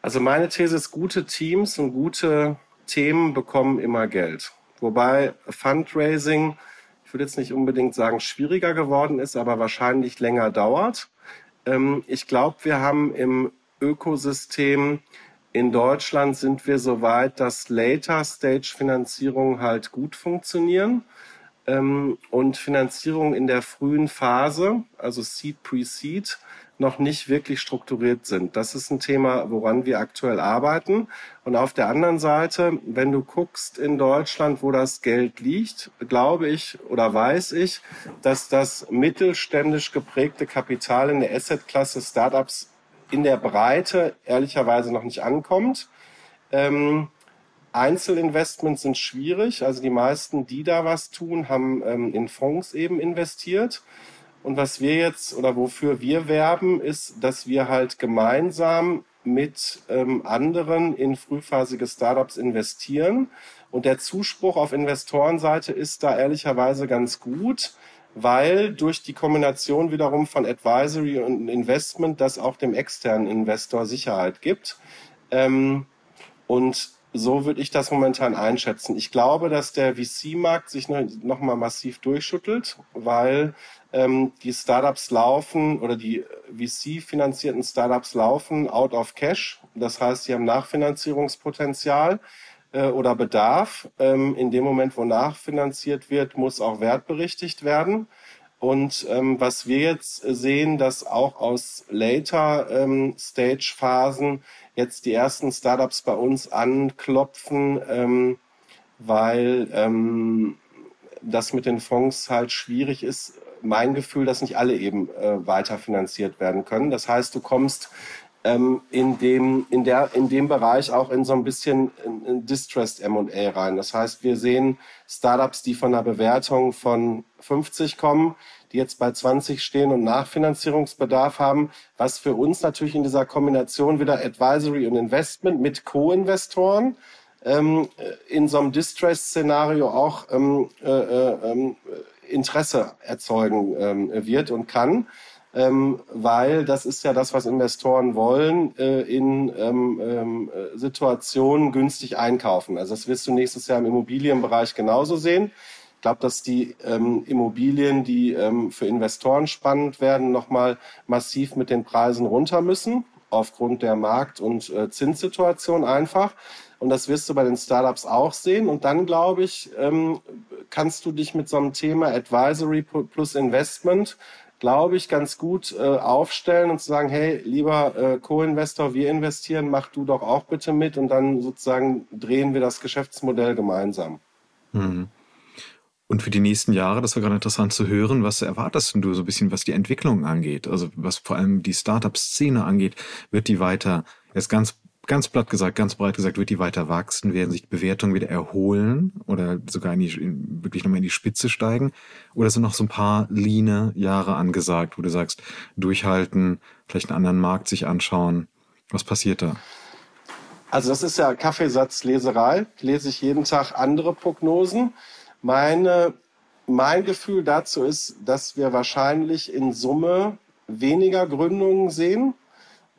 Also meine These ist, gute Teams und gute Themen bekommen immer Geld. Wobei Fundraising, ich würde jetzt nicht unbedingt sagen, schwieriger geworden ist, aber wahrscheinlich länger dauert. Ähm, ich glaube, wir haben im Ökosystem in Deutschland sind wir so weit, dass Later-Stage-Finanzierungen halt gut funktionieren ähm, und Finanzierung in der frühen Phase, also Seed, Pre-Seed, noch nicht wirklich strukturiert sind. Das ist ein Thema, woran wir aktuell arbeiten. Und auf der anderen Seite, wenn du guckst in Deutschland, wo das Geld liegt, glaube ich oder weiß ich, dass das mittelständisch geprägte Kapital in der Asset-Klasse Startups in der Breite ehrlicherweise noch nicht ankommt. Ähm, Einzelinvestments sind schwierig. Also die meisten, die da was tun, haben ähm, in Fonds eben investiert. Und was wir jetzt oder wofür wir werben, ist, dass wir halt gemeinsam mit ähm, anderen in frühphasige Startups investieren. Und der Zuspruch auf Investorenseite ist da ehrlicherweise ganz gut, weil durch die Kombination wiederum von Advisory und Investment das auch dem externen Investor Sicherheit gibt. Ähm, und so würde ich das momentan einschätzen. Ich glaube, dass der VC-Markt sich noch mal massiv durchschüttelt, weil ähm, die Startups laufen oder die VC-finanzierten Startups laufen out of cash. Das heißt, sie haben Nachfinanzierungspotenzial äh, oder Bedarf. Ähm, in dem Moment, wo nachfinanziert wird, muss auch wertberichtigt werden. Und ähm, was wir jetzt sehen, dass auch aus Later ähm, Stage Phasen jetzt die ersten Startups bei uns anklopfen, ähm, weil ähm, das mit den Fonds halt schwierig ist. Mein Gefühl, dass nicht alle eben äh, weiter finanziert werden können. Das heißt, du kommst ähm, in, dem, in, der, in dem Bereich auch in so ein bisschen in, in Distressed M&A rein. Das heißt, wir sehen Startups, die von einer Bewertung von 50 kommen, die jetzt bei 20 stehen und Nachfinanzierungsbedarf haben, was für uns natürlich in dieser Kombination wieder Advisory und Investment mit Co-Investoren ähm, in so einem Distress-Szenario auch ähm, äh, äh, ähm, Interesse erzeugen ähm, wird und kann. Ähm, weil das ist ja das, was Investoren wollen, äh, in ähm, ähm, Situationen günstig einkaufen. Also das wirst du nächstes Jahr im Immobilienbereich genauso sehen glaube, dass die ähm, Immobilien, die ähm, für Investoren spannend werden, nochmal massiv mit den Preisen runter müssen, aufgrund der Markt- und äh, Zinssituation einfach. Und das wirst du bei den Startups auch sehen. Und dann, glaube ich, ähm, kannst du dich mit so einem Thema Advisory plus Investment, glaube ich, ganz gut äh, aufstellen und zu sagen, hey, lieber äh, Co-Investor, wir investieren, mach du doch auch bitte mit und dann sozusagen drehen wir das Geschäftsmodell gemeinsam. Mhm. Und für die nächsten Jahre, das war gerade interessant zu hören, was erwartest du so ein bisschen, was die Entwicklung angeht? Also was vor allem die Startup-Szene angeht, wird die weiter, jetzt ganz, ganz platt gesagt, ganz breit gesagt, wird die weiter wachsen, werden sich die Bewertungen wieder erholen oder sogar in die, in, wirklich nochmal in die Spitze steigen? Oder sind noch so ein paar leane Jahre angesagt, wo du sagst, durchhalten, vielleicht einen anderen Markt sich anschauen? Was passiert da? Also das ist ja Kaffeesatzleserei. Lese ich jeden Tag andere Prognosen. Meine, mein Gefühl dazu ist, dass wir wahrscheinlich in Summe weniger Gründungen sehen,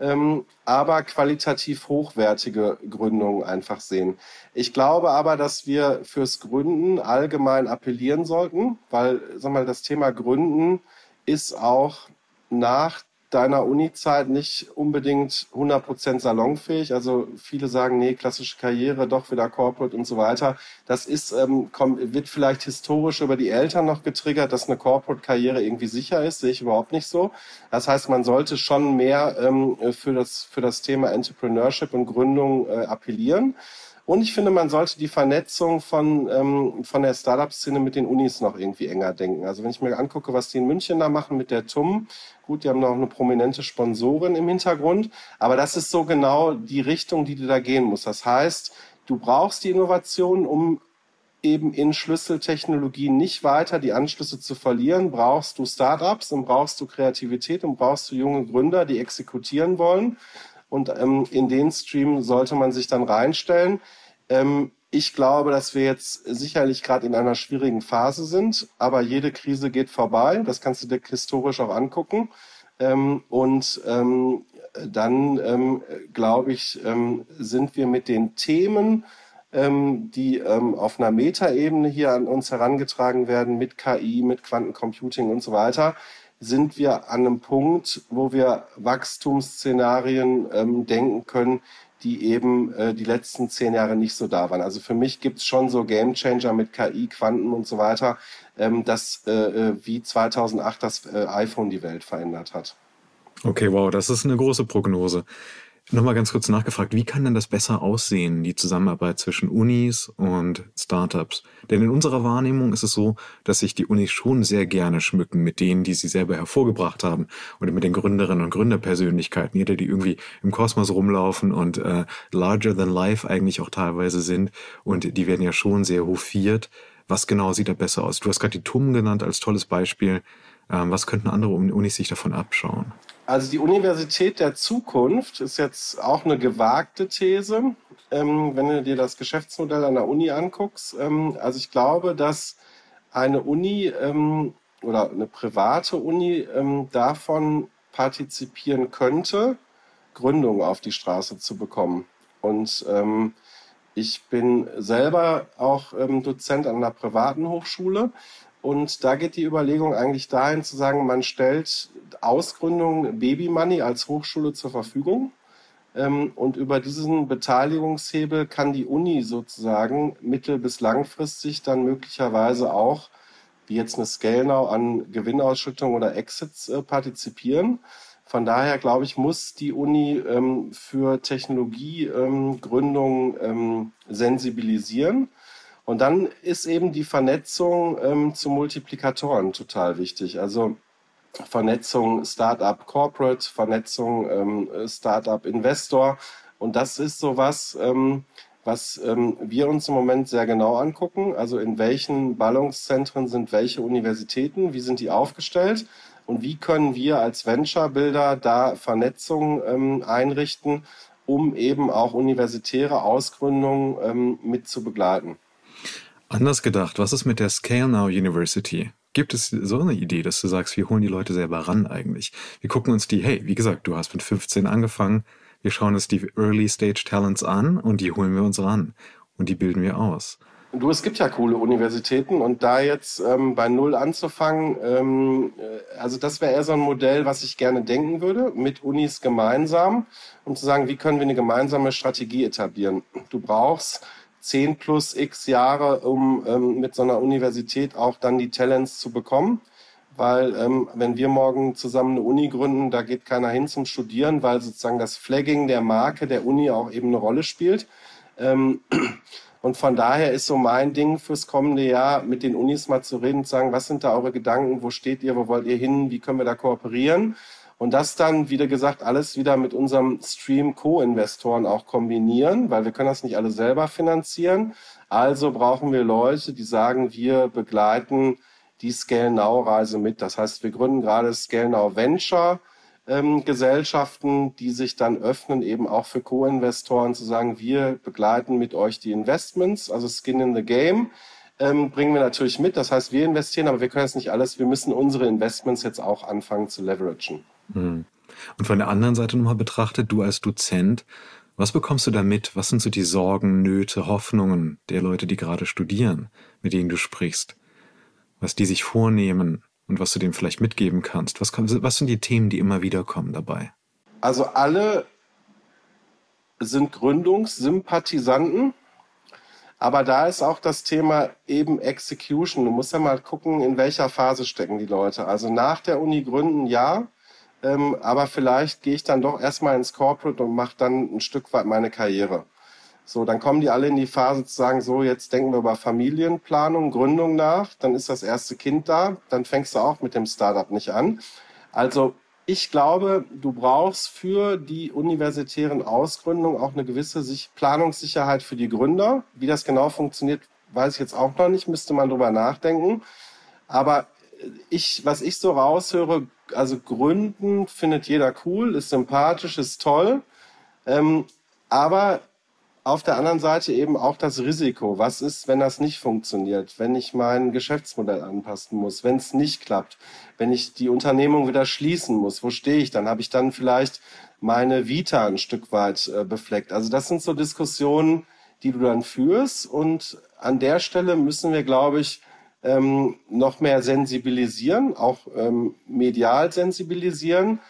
ähm, aber qualitativ hochwertige Gründungen einfach sehen. Ich glaube aber, dass wir fürs Gründen allgemein appellieren sollten, weil, sag mal, das Thema Gründen ist auch nach deiner Uni-Zeit nicht unbedingt 100% salonfähig. Also viele sagen, nee, klassische Karriere, doch wieder Corporate und so weiter. Das ist, ähm, kommt, wird vielleicht historisch über die Eltern noch getriggert, dass eine Corporate-Karriere irgendwie sicher ist. Sehe ich überhaupt nicht so. Das heißt, man sollte schon mehr ähm, für, das, für das Thema Entrepreneurship und Gründung äh, appellieren. Und ich finde, man sollte die Vernetzung von, ähm, von der Startup-Szene mit den Unis noch irgendwie enger denken. Also wenn ich mir angucke, was die in München da machen mit der TUM, gut, die haben noch eine prominente Sponsorin im Hintergrund, aber das ist so genau die Richtung, die du da gehen musst. Das heißt, du brauchst die Innovation, um eben in Schlüsseltechnologien nicht weiter die Anschlüsse zu verlieren, brauchst du Startups und brauchst du Kreativität und brauchst du junge Gründer, die exekutieren wollen. Und ähm, in den Stream sollte man sich dann reinstellen. Ähm, ich glaube, dass wir jetzt sicherlich gerade in einer schwierigen Phase sind, aber jede Krise geht vorbei. Das kannst du dir historisch auch angucken. Ähm, und ähm, dann, ähm, glaube ich, ähm, sind wir mit den Themen, ähm, die ähm, auf einer Metaebene hier an uns herangetragen werden, mit KI, mit Quantencomputing und so weiter, sind wir an einem Punkt, wo wir Wachstumsszenarien ähm, denken können, die eben äh, die letzten zehn Jahre nicht so da waren. Also für mich gibt es schon so Gamechanger mit KI, Quanten und so weiter, ähm, dass äh, äh wie 2008 das äh, iPhone die Welt verändert hat. Okay, wow, das ist eine große Prognose. Nochmal ganz kurz nachgefragt, wie kann denn das besser aussehen, die Zusammenarbeit zwischen Unis und Startups? Denn in unserer Wahrnehmung ist es so, dass sich die Unis schon sehr gerne schmücken mit denen, die sie selber hervorgebracht haben oder mit den Gründerinnen und Gründerpersönlichkeiten, jeder, die irgendwie im Kosmos rumlaufen und äh, larger than life eigentlich auch teilweise sind und die werden ja schon sehr hofiert. Was genau sieht da besser aus? Du hast gerade die TUM genannt als tolles Beispiel. Ähm, was könnten andere Unis sich davon abschauen? Also die Universität der Zukunft ist jetzt auch eine gewagte These, ähm, wenn du dir das Geschäftsmodell an der Uni anguckst. Ähm, also ich glaube, dass eine Uni ähm, oder eine private Uni ähm, davon partizipieren könnte, Gründungen auf die Straße zu bekommen. Und ähm, ich bin selber auch ähm, Dozent an einer privaten Hochschule und da geht die Überlegung eigentlich dahin zu sagen, man stellt Ausgründung Baby Money als Hochschule zur Verfügung. Ähm, und über diesen Beteiligungshebel kann die Uni sozusagen mittel- bis langfristig dann möglicherweise auch, wie jetzt eine Scale an Gewinnausschüttung oder Exits äh, partizipieren. Von daher, glaube ich, muss die Uni ähm, für Technologiegründung ähm, sensibilisieren. Und dann ist eben die Vernetzung ähm, zu Multiplikatoren total wichtig. Also Vernetzung Startup Corporate, Vernetzung ähm, Startup Investor. Und das ist sowas, ähm, was ähm, wir uns im Moment sehr genau angucken. Also in welchen Ballungszentren sind welche Universitäten, wie sind die aufgestellt und wie können wir als Venture-Builder da Vernetzung ähm, einrichten, um eben auch universitäre Ausgründungen ähm, mit zu begleiten. Anders gedacht, was ist mit der Scale Now University? Gibt es so eine Idee, dass du sagst, wir holen die Leute selber ran eigentlich? Wir gucken uns die, hey, wie gesagt, du hast mit 15 angefangen, wir schauen uns die Early Stage Talents an und die holen wir uns ran und die bilden wir aus. Du, es gibt ja coole Universitäten und da jetzt ähm, bei Null anzufangen, ähm, äh, also das wäre eher so ein Modell, was ich gerne denken würde, mit Unis gemeinsam, um zu sagen, wie können wir eine gemeinsame Strategie etablieren. Du brauchst 10 plus x Jahre, um ähm, mit so einer Universität auch dann die Talents zu bekommen. Weil ähm, wenn wir morgen zusammen eine Uni gründen, da geht keiner hin zum Studieren, weil sozusagen das Flagging der Marke der Uni auch eben eine Rolle spielt. Ähm, und von daher ist so mein Ding fürs kommende Jahr, mit den Unis mal zu reden und zu sagen, was sind da eure Gedanken, wo steht ihr, wo wollt ihr hin, wie können wir da kooperieren? Und das dann, wie gesagt, alles wieder mit unserem Stream Co-Investoren auch kombinieren, weil wir können das nicht alle selber finanzieren. Also brauchen wir Leute, die sagen, wir begleiten die Scale Now Reise mit. Das heißt, wir gründen gerade Scale Now Venture ähm, Gesellschaften, die sich dann öffnen, eben auch für Co-Investoren zu sagen, wir begleiten mit euch die Investments, also Skin in the Game. Ähm, bringen wir natürlich mit. Das heißt, wir investieren, aber wir können jetzt nicht alles. Wir müssen unsere Investments jetzt auch anfangen zu leveragen. Mhm. Und von der anderen Seite nochmal betrachtet, du als Dozent, was bekommst du da mit? Was sind so die Sorgen, Nöte, Hoffnungen der Leute, die gerade studieren, mit denen du sprichst? Was die sich vornehmen und was du dem vielleicht mitgeben kannst? Was, was sind die Themen, die immer wieder kommen dabei? Also alle sind Gründungssympathisanten, aber da ist auch das Thema eben Execution. Du musst ja mal gucken, in welcher Phase stecken die Leute. Also nach der Uni gründen, ja, ähm, aber vielleicht gehe ich dann doch erstmal ins Corporate und mache dann ein Stück weit meine Karriere. So, dann kommen die alle in die Phase zu sagen, so, jetzt denken wir über Familienplanung, Gründung nach, dann ist das erste Kind da, dann fängst du auch mit dem Startup nicht an. Also ich glaube, du brauchst für die universitären Ausgründungen auch eine gewisse Planungssicherheit für die Gründer. Wie das genau funktioniert, weiß ich jetzt auch noch nicht, müsste man drüber nachdenken. Aber ich, was ich so raushöre, also Gründen findet jeder cool, ist sympathisch, ist toll. Ähm, aber auf der anderen Seite eben auch das Risiko. Was ist, wenn das nicht funktioniert? Wenn ich mein Geschäftsmodell anpassen muss? Wenn es nicht klappt? Wenn ich die Unternehmung wieder schließen muss? Wo stehe ich dann? Habe ich dann vielleicht meine Vita ein Stück weit äh, befleckt? Also das sind so Diskussionen, die du dann führst. Und an der Stelle müssen wir, glaube ich, ähm, noch mehr sensibilisieren, auch ähm, medial sensibilisieren,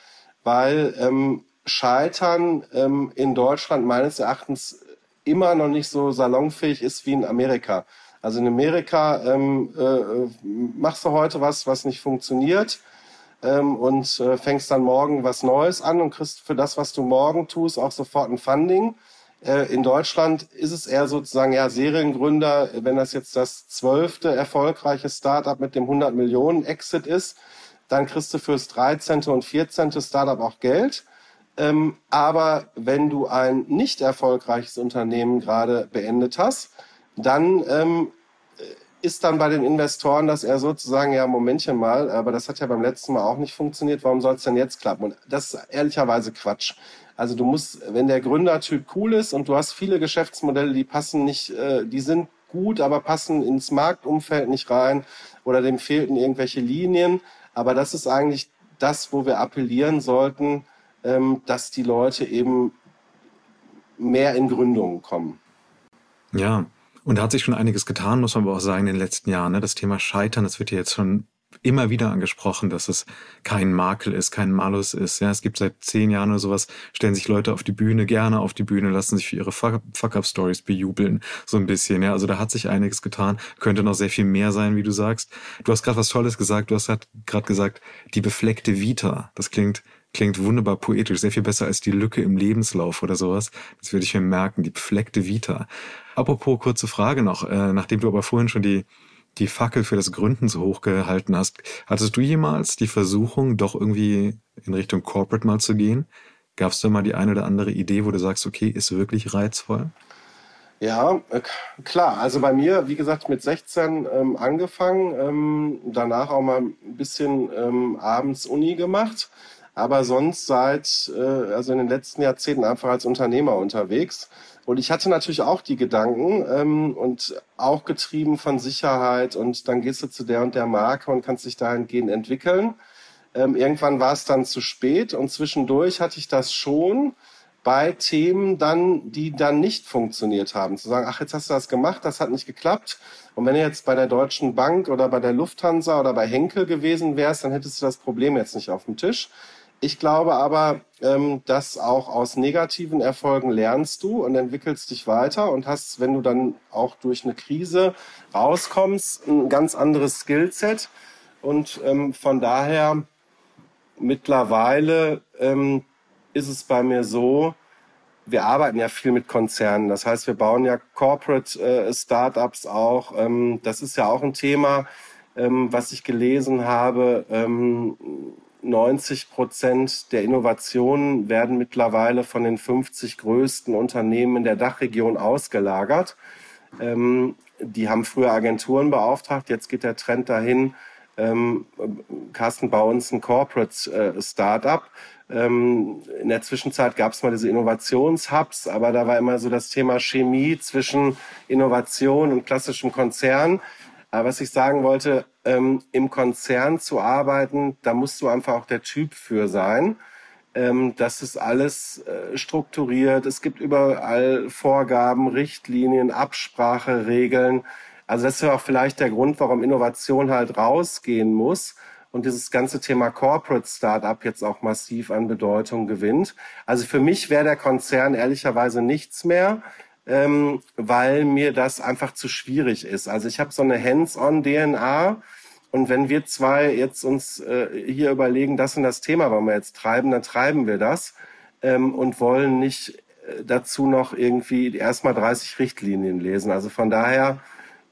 weil ähm, Scheitern ähm, in Deutschland meines Erachtens immer noch nicht so salonfähig ist wie in Amerika. Also in Amerika ähm, äh, machst du heute was, was nicht funktioniert ähm, und äh, fängst dann morgen was Neues an und kriegst für das, was du morgen tust, auch sofort ein Funding. Äh, in Deutschland ist es eher sozusagen ja Seriengründer, wenn das jetzt das zwölfte erfolgreiche Startup mit dem 100 Millionen Exit ist, dann kriegst du fürs 13. und 14. Startup auch Geld. Ähm, aber wenn du ein nicht erfolgreiches Unternehmen gerade beendet hast, dann ähm, ist dann bei den Investoren, dass er sozusagen, ja, Momentchen mal, aber das hat ja beim letzten Mal auch nicht funktioniert, warum soll es denn jetzt klappen? Und das ist ehrlicherweise Quatsch. Also du musst, wenn der Gründertyp cool ist und du hast viele Geschäftsmodelle, die passen nicht, äh, die sind gut, aber passen ins Marktumfeld nicht rein oder dem fehlten irgendwelche Linien. Aber das ist eigentlich das, wo wir appellieren sollten, ähm, dass die Leute eben mehr in Gründungen kommen. Ja, und da hat sich schon einiges getan, muss man aber auch sagen, in den letzten Jahren. Ne? Das Thema Scheitern, das wird ja jetzt schon immer wieder angesprochen, dass es kein Makel ist, kein Malus ist. Ja, es gibt seit zehn Jahren oder sowas, stellen sich Leute auf die Bühne, gerne auf die Bühne, lassen sich für ihre Fuck-Up-Stories bejubeln, so ein bisschen. Ja, also da hat sich einiges getan, könnte noch sehr viel mehr sein, wie du sagst. Du hast gerade was Tolles gesagt, du hast gerade gesagt, die befleckte Vita. Das klingt klingt wunderbar poetisch, sehr viel besser als die Lücke im Lebenslauf oder sowas. Das würde ich mir merken, die befleckte Vita. Apropos kurze Frage noch, äh, nachdem du aber vorhin schon die die Fackel für das Gründen so hoch gehalten hast. Hattest du jemals die Versuchung, doch irgendwie in Richtung Corporate mal zu gehen? Gab es da mal die eine oder andere Idee, wo du sagst, okay, ist wirklich reizvoll? Ja, äh, klar. Also bei mir, wie gesagt, mit 16 ähm, angefangen, ähm, danach auch mal ein bisschen ähm, abends Uni gemacht, aber sonst seit, äh, also in den letzten Jahrzehnten einfach als Unternehmer unterwegs. Und ich hatte natürlich auch die Gedanken ähm, und auch getrieben von Sicherheit und dann gehst du zu der und der Marke und kannst dich dahingehend entwickeln. Ähm, irgendwann war es dann zu spät und zwischendurch hatte ich das schon bei Themen dann, die dann nicht funktioniert haben. Zu sagen, ach, jetzt hast du das gemacht, das hat nicht geklappt. Und wenn du jetzt bei der Deutschen Bank oder bei der Lufthansa oder bei Henkel gewesen wärst, dann hättest du das Problem jetzt nicht auf dem Tisch. Ich glaube aber, ähm, dass auch aus negativen Erfolgen lernst du und entwickelst dich weiter und hast, wenn du dann auch durch eine Krise rauskommst, ein ganz anderes Skillset. Und ähm, von daher mittlerweile ähm, ist es bei mir so, wir arbeiten ja viel mit Konzernen. Das heißt, wir bauen ja Corporate äh, Startups auch. Ähm, das ist ja auch ein Thema, ähm, was ich gelesen habe. Ähm, 90 Prozent der Innovationen werden mittlerweile von den 50 größten Unternehmen in der Dachregion ausgelagert. Ähm, die haben früher Agenturen beauftragt, jetzt geht der Trend dahin, ähm, Carsten, bei uns ein Corporate äh, Startup. Ähm, in der Zwischenzeit gab es mal diese Innovationshubs, aber da war immer so das Thema Chemie zwischen Innovation und klassischem Konzern. Aber was ich sagen wollte, ähm, im Konzern zu arbeiten, da musst du einfach auch der Typ für sein. Ähm, das ist alles äh, strukturiert. Es gibt überall Vorgaben, Richtlinien, Absprache, Regeln. Also das ist ja auch vielleicht der Grund, warum Innovation halt rausgehen muss und dieses ganze Thema Corporate Startup jetzt auch massiv an Bedeutung gewinnt. Also für mich wäre der Konzern ehrlicherweise nichts mehr, ähm, weil mir das einfach zu schwierig ist. Also ich habe so eine Hands-on-DNA und wenn wir zwei jetzt uns äh, hier überlegen, das und das Thema wollen wir jetzt treiben, dann treiben wir das ähm, und wollen nicht äh, dazu noch irgendwie erstmal 30 Richtlinien lesen. Also von daher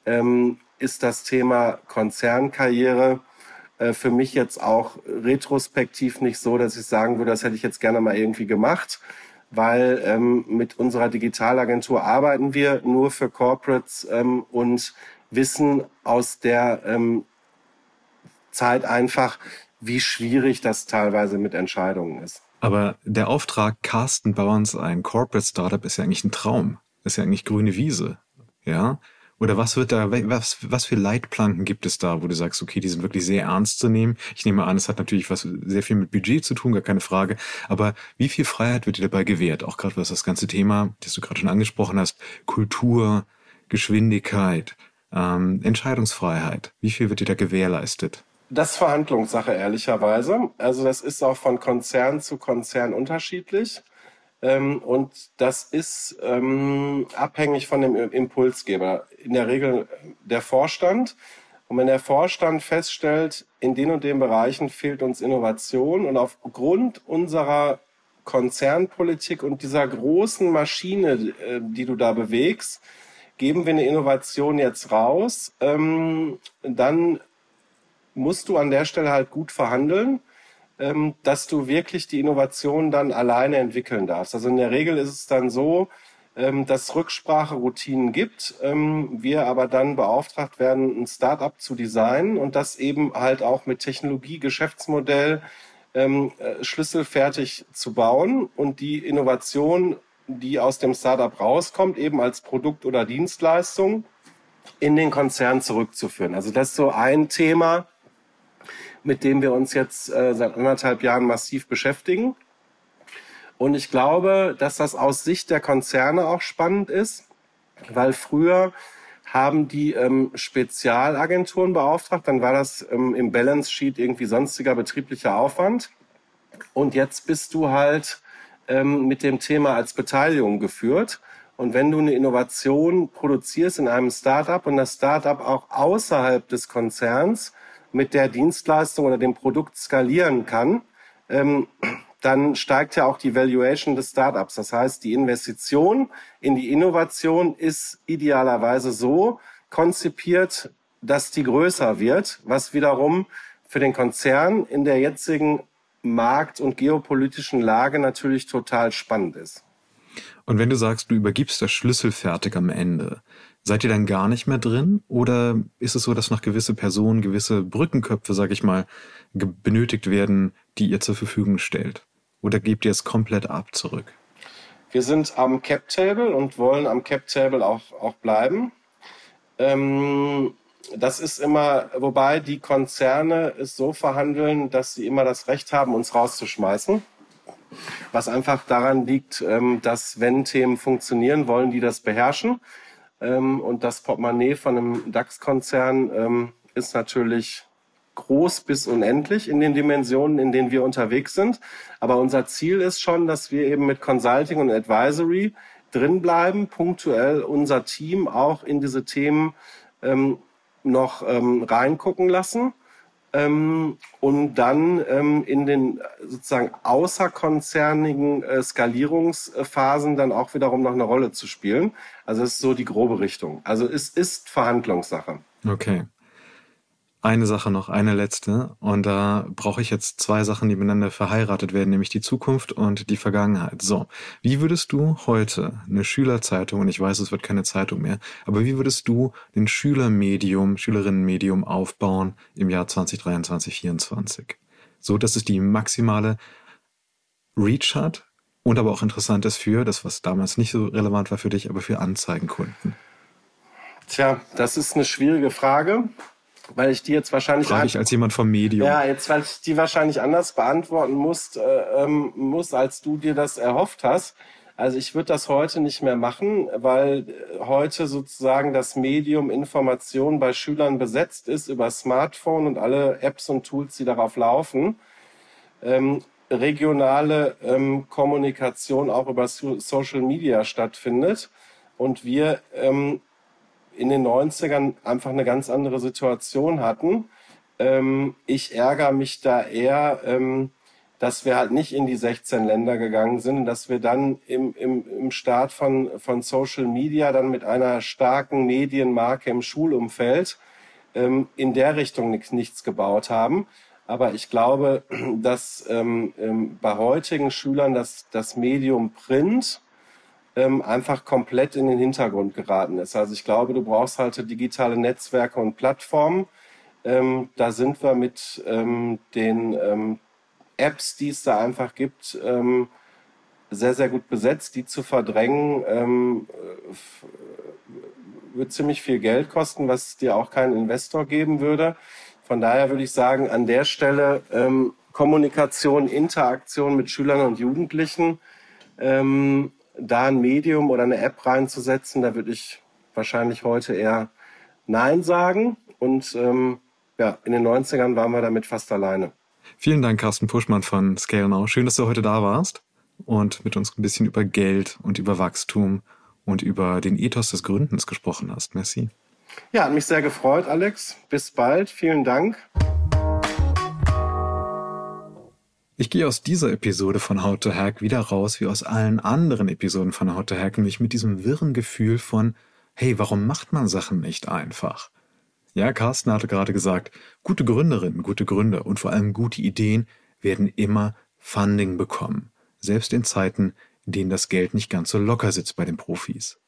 ähm, ist das Thema Konzernkarriere äh, für mich jetzt auch retrospektiv nicht so, dass ich sagen würde, das hätte ich jetzt gerne mal irgendwie gemacht, weil ähm, mit unserer Digitalagentur arbeiten wir nur für Corporates ähm, und wissen aus der ähm, Zeit einfach, wie schwierig das teilweise mit Entscheidungen ist. Aber der Auftrag Carsten Bauerns, ein Corporate Startup, ist ja eigentlich ein Traum. Ist ja eigentlich grüne Wiese. Ja. Oder was wird da, was, was für Leitplanken gibt es da, wo du sagst, okay, die sind wirklich sehr ernst zu nehmen? Ich nehme an, es hat natürlich was sehr viel mit Budget zu tun, gar keine Frage. Aber wie viel Freiheit wird dir dabei gewährt? Auch gerade was das ganze Thema, das du gerade schon angesprochen hast, Kultur, Geschwindigkeit, ähm, Entscheidungsfreiheit. Wie viel wird dir da gewährleistet? Das ist Verhandlungssache, ehrlicherweise. Also das ist auch von Konzern zu Konzern unterschiedlich. Ähm, und das ist ähm, abhängig von dem Impulsgeber. In der Regel der Vorstand. Und wenn der Vorstand feststellt, in den und den Bereichen fehlt uns Innovation und aufgrund unserer Konzernpolitik und dieser großen Maschine, äh, die du da bewegst, geben wir eine Innovation jetzt raus, ähm, dann musst du an der Stelle halt gut verhandeln, dass du wirklich die Innovation dann alleine entwickeln darfst. Also in der Regel ist es dann so, ähm, dass Rückspracheroutinen gibt, ähm, wir aber dann beauftragt werden, ein Startup zu designen und das eben halt auch mit Technologie, Geschäftsmodell ähm, äh, schlüsselfertig zu bauen und die Innovation, die aus dem Startup rauskommt, eben als Produkt oder Dienstleistung in den Konzern zurückzuführen. Also das ist so ein Thema, mit dem wir uns jetzt äh, seit anderthalb Jahren massiv beschäftigen. Und ich glaube, dass das aus Sicht der Konzerne auch spannend ist, weil früher haben die ähm, Spezialagenturen beauftragt, dann war das ähm, im Balance Sheet irgendwie sonstiger betrieblicher Aufwand. Und jetzt bist du halt ähm, mit dem Thema als Beteiligung geführt. Und wenn du eine Innovation produzierst in einem Startup und das Startup auch außerhalb des Konzerns mit der Dienstleistung oder dem Produkt skalieren kann, ähm, dann steigt ja auch die Valuation des Startups. Das heißt, die Investition in die Innovation ist idealerweise so konzipiert, dass die größer wird, was wiederum für den Konzern in der jetzigen markt- und geopolitischen Lage natürlich total spannend ist. Und wenn du sagst, du übergibst das Schlüssel fertig am Ende, Seid ihr dann gar nicht mehr drin? Oder ist es so, dass noch gewisse Personen, gewisse Brückenköpfe, sag ich mal, benötigt werden, die ihr zur Verfügung stellt? Oder gebt ihr es komplett ab zurück? Wir sind am Cap Table und wollen am Cap Table auch, auch bleiben. Ähm, das ist immer, wobei die Konzerne es so verhandeln, dass sie immer das Recht haben, uns rauszuschmeißen. Was einfach daran liegt, ähm, dass wenn Themen funktionieren, wollen die das beherrschen. Ähm, und das Portemonnaie von einem DAX-Konzern ähm, ist natürlich groß bis unendlich in den Dimensionen, in denen wir unterwegs sind. Aber unser Ziel ist schon, dass wir eben mit Consulting und Advisory drinbleiben, punktuell unser Team auch in diese Themen ähm, noch ähm, reingucken lassen ähm, und dann ähm, in den sozusagen außerkonzernigen äh, Skalierungsphasen dann auch wiederum noch eine Rolle zu spielen. Also es ist so die grobe Richtung. Also es ist Verhandlungssache. Okay. Eine Sache noch, eine letzte. Und da brauche ich jetzt zwei Sachen, die miteinander verheiratet werden, nämlich die Zukunft und die Vergangenheit. So, wie würdest du heute eine Schülerzeitung, und ich weiß, es wird keine Zeitung mehr, aber wie würdest du den Schülermedium, Schülerinnenmedium aufbauen im Jahr 2023, 2024? So, dass es die maximale Reach hat und aber auch interessant ist für das, was damals nicht so relevant war für dich, aber für Anzeigenkunden? Tja, das ist eine schwierige Frage, weil ich die jetzt wahrscheinlich Frage ich als jemand vom Medium. Ja, jetzt weil ich die wahrscheinlich anders beantworten muss, äh, ähm, muss, als du dir das erhofft hast. Also ich würde das heute nicht mehr machen, weil heute sozusagen das Medium Information bei Schülern besetzt ist über Smartphone und alle Apps und Tools, die darauf laufen. Ähm, regionale ähm, Kommunikation auch über so Social Media stattfindet und wir ähm, in den 90ern einfach eine ganz andere Situation hatten. Ähm, ich ärgere mich da eher, ähm, dass wir halt nicht in die 16 Länder gegangen sind dass wir dann im, im, im Start von, von Social Media dann mit einer starken Medienmarke im Schulumfeld ähm, in der Richtung nichts, nichts gebaut haben. Aber ich glaube, dass ähm, ähm, bei heutigen Schülern das, das Medium Print ähm, einfach komplett in den Hintergrund geraten ist. Also ich glaube, du brauchst halt digitale Netzwerke und Plattformen. Ähm, da sind wir mit ähm, den ähm, Apps, die es da einfach gibt, ähm, sehr, sehr gut besetzt. Die zu verdrängen, ähm, wird ziemlich viel Geld kosten, was dir auch keinen Investor geben würde. Von daher würde ich sagen, an der Stelle Kommunikation, Interaktion mit Schülern und Jugendlichen, ähm, da ein Medium oder eine App reinzusetzen, da würde ich wahrscheinlich heute eher Nein sagen. Und ähm, ja, in den 90ern waren wir damit fast alleine. Vielen Dank, Carsten Puschmann von Scale Now. Schön, dass du heute da warst und mit uns ein bisschen über Geld und über Wachstum und über den Ethos des Gründens gesprochen hast. Merci. Ja, hat mich sehr gefreut, Alex. Bis bald. Vielen Dank. Ich gehe aus dieser Episode von How to Hack wieder raus wie aus allen anderen Episoden von How to Hack, nämlich mit diesem wirren Gefühl von, hey, warum macht man Sachen nicht einfach? Ja, Carsten hatte gerade gesagt, gute Gründerinnen, gute Gründer und vor allem gute Ideen werden immer Funding bekommen, selbst in Zeiten, in denen das Geld nicht ganz so locker sitzt bei den Profis.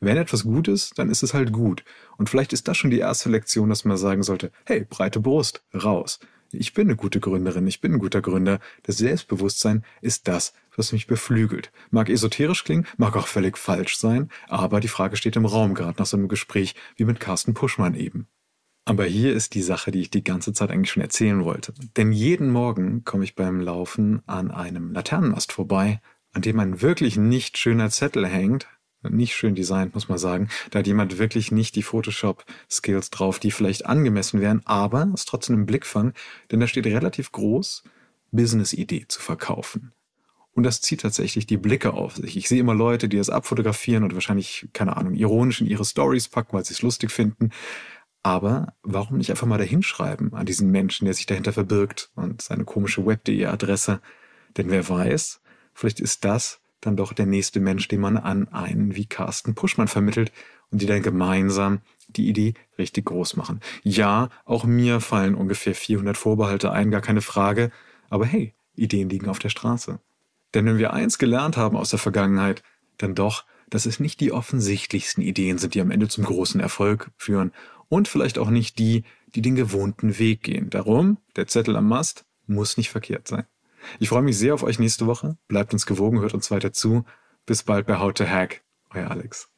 Wenn etwas gut ist, dann ist es halt gut. Und vielleicht ist das schon die erste Lektion, dass man sagen sollte, hey, breite Brust, raus. Ich bin eine gute Gründerin, ich bin ein guter Gründer. Das Selbstbewusstsein ist das, was mich beflügelt. Mag esoterisch klingen, mag auch völlig falsch sein, aber die Frage steht im Raum, gerade nach so einem Gespräch wie mit Carsten Puschmann eben. Aber hier ist die Sache, die ich die ganze Zeit eigentlich schon erzählen wollte. Denn jeden Morgen komme ich beim Laufen an einem Laternenmast vorbei, an dem ein wirklich nicht schöner Zettel hängt, nicht schön designt, muss man sagen. Da hat jemand wirklich nicht die Photoshop-Skills drauf, die vielleicht angemessen wären, aber es trotzdem im Blick fangen, denn da steht relativ groß, Business-Idee zu verkaufen. Und das zieht tatsächlich die Blicke auf sich. Ich sehe immer Leute, die das abfotografieren und wahrscheinlich, keine Ahnung, ironisch in ihre Stories packen, weil sie es lustig finden. Aber warum nicht einfach mal dahinschreiben an diesen Menschen, der sich dahinter verbirgt und seine komische Web.de-Adresse? Denn wer weiß, vielleicht ist das dann doch der nächste Mensch, den man an einen wie Carsten Puschmann vermittelt und die dann gemeinsam die Idee richtig groß machen. Ja, auch mir fallen ungefähr 400 Vorbehalte ein, gar keine Frage. Aber hey, Ideen liegen auf der Straße. Denn wenn wir eins gelernt haben aus der Vergangenheit, dann doch, dass es nicht die offensichtlichsten Ideen sind, die am Ende zum großen Erfolg führen und vielleicht auch nicht die, die den gewohnten Weg gehen. Darum, der Zettel am Mast muss nicht verkehrt sein. Ich freue mich sehr auf euch nächste Woche. Bleibt uns gewogen, hört uns weiter zu. Bis bald bei How to Hack. Euer Alex.